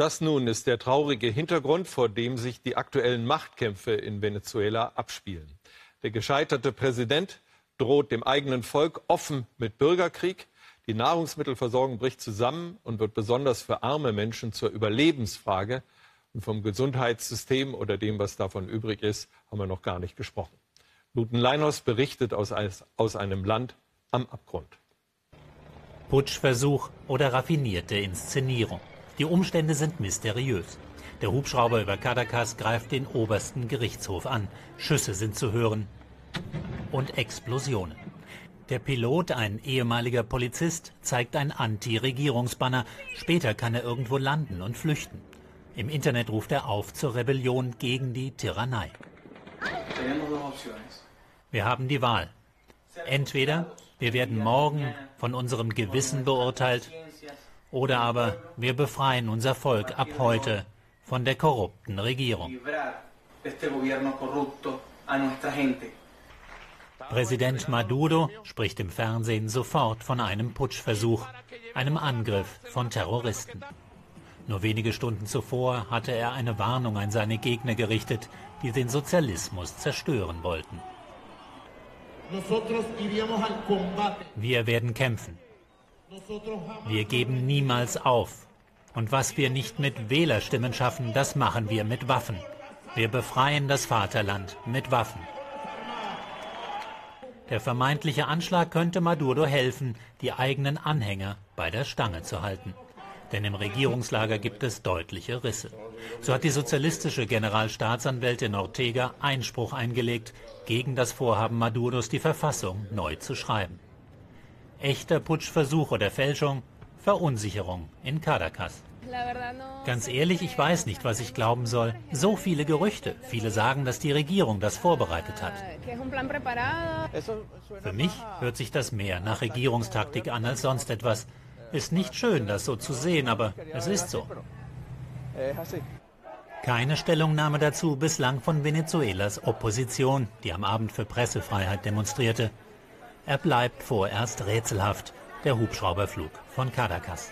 Das nun ist der traurige Hintergrund, vor dem sich die aktuellen Machtkämpfe in Venezuela abspielen. Der gescheiterte Präsident droht dem eigenen Volk offen mit Bürgerkrieg. Die Nahrungsmittelversorgung bricht zusammen und wird besonders für arme Menschen zur Überlebensfrage. Und vom Gesundheitssystem oder dem, was davon übrig ist, haben wir noch gar nicht gesprochen. Luten Leinhaus berichtet aus, aus einem Land am Abgrund. Putschversuch oder raffinierte Inszenierung. Die Umstände sind mysteriös. Der Hubschrauber über Caracas greift den obersten Gerichtshof an. Schüsse sind zu hören und Explosionen. Der Pilot, ein ehemaliger Polizist, zeigt ein Anti-Regierungsbanner. Später kann er irgendwo landen und flüchten. Im Internet ruft er auf zur Rebellion gegen die Tyrannei. Wir haben die Wahl. Entweder wir werden morgen von unserem Gewissen beurteilt oder aber wir befreien unser Volk ab heute von der korrupten Regierung. Präsident Maduro spricht im Fernsehen sofort von einem Putschversuch, einem Angriff von Terroristen. Nur wenige Stunden zuvor hatte er eine Warnung an seine Gegner gerichtet, die den Sozialismus zerstören wollten. Wir werden kämpfen. Wir geben niemals auf. Und was wir nicht mit Wählerstimmen schaffen, das machen wir mit Waffen. Wir befreien das Vaterland mit Waffen. Der vermeintliche Anschlag könnte Maduro helfen, die eigenen Anhänger bei der Stange zu halten. Denn im Regierungslager gibt es deutliche Risse. So hat die sozialistische Generalstaatsanwältin Ortega Einspruch eingelegt gegen das Vorhaben Maduros, die Verfassung neu zu schreiben. Echter Putschversuch oder Fälschung, Verunsicherung in Caracas. Ganz ehrlich, ich weiß nicht, was ich glauben soll. So viele Gerüchte. Viele sagen, dass die Regierung das vorbereitet hat. Für mich hört sich das mehr nach Regierungstaktik an als sonst etwas. Ist nicht schön, das so zu sehen, aber es ist so. Keine Stellungnahme dazu bislang von Venezuelas Opposition, die am Abend für Pressefreiheit demonstrierte. Er bleibt vorerst rätselhaft, der Hubschrauberflug von Caracas.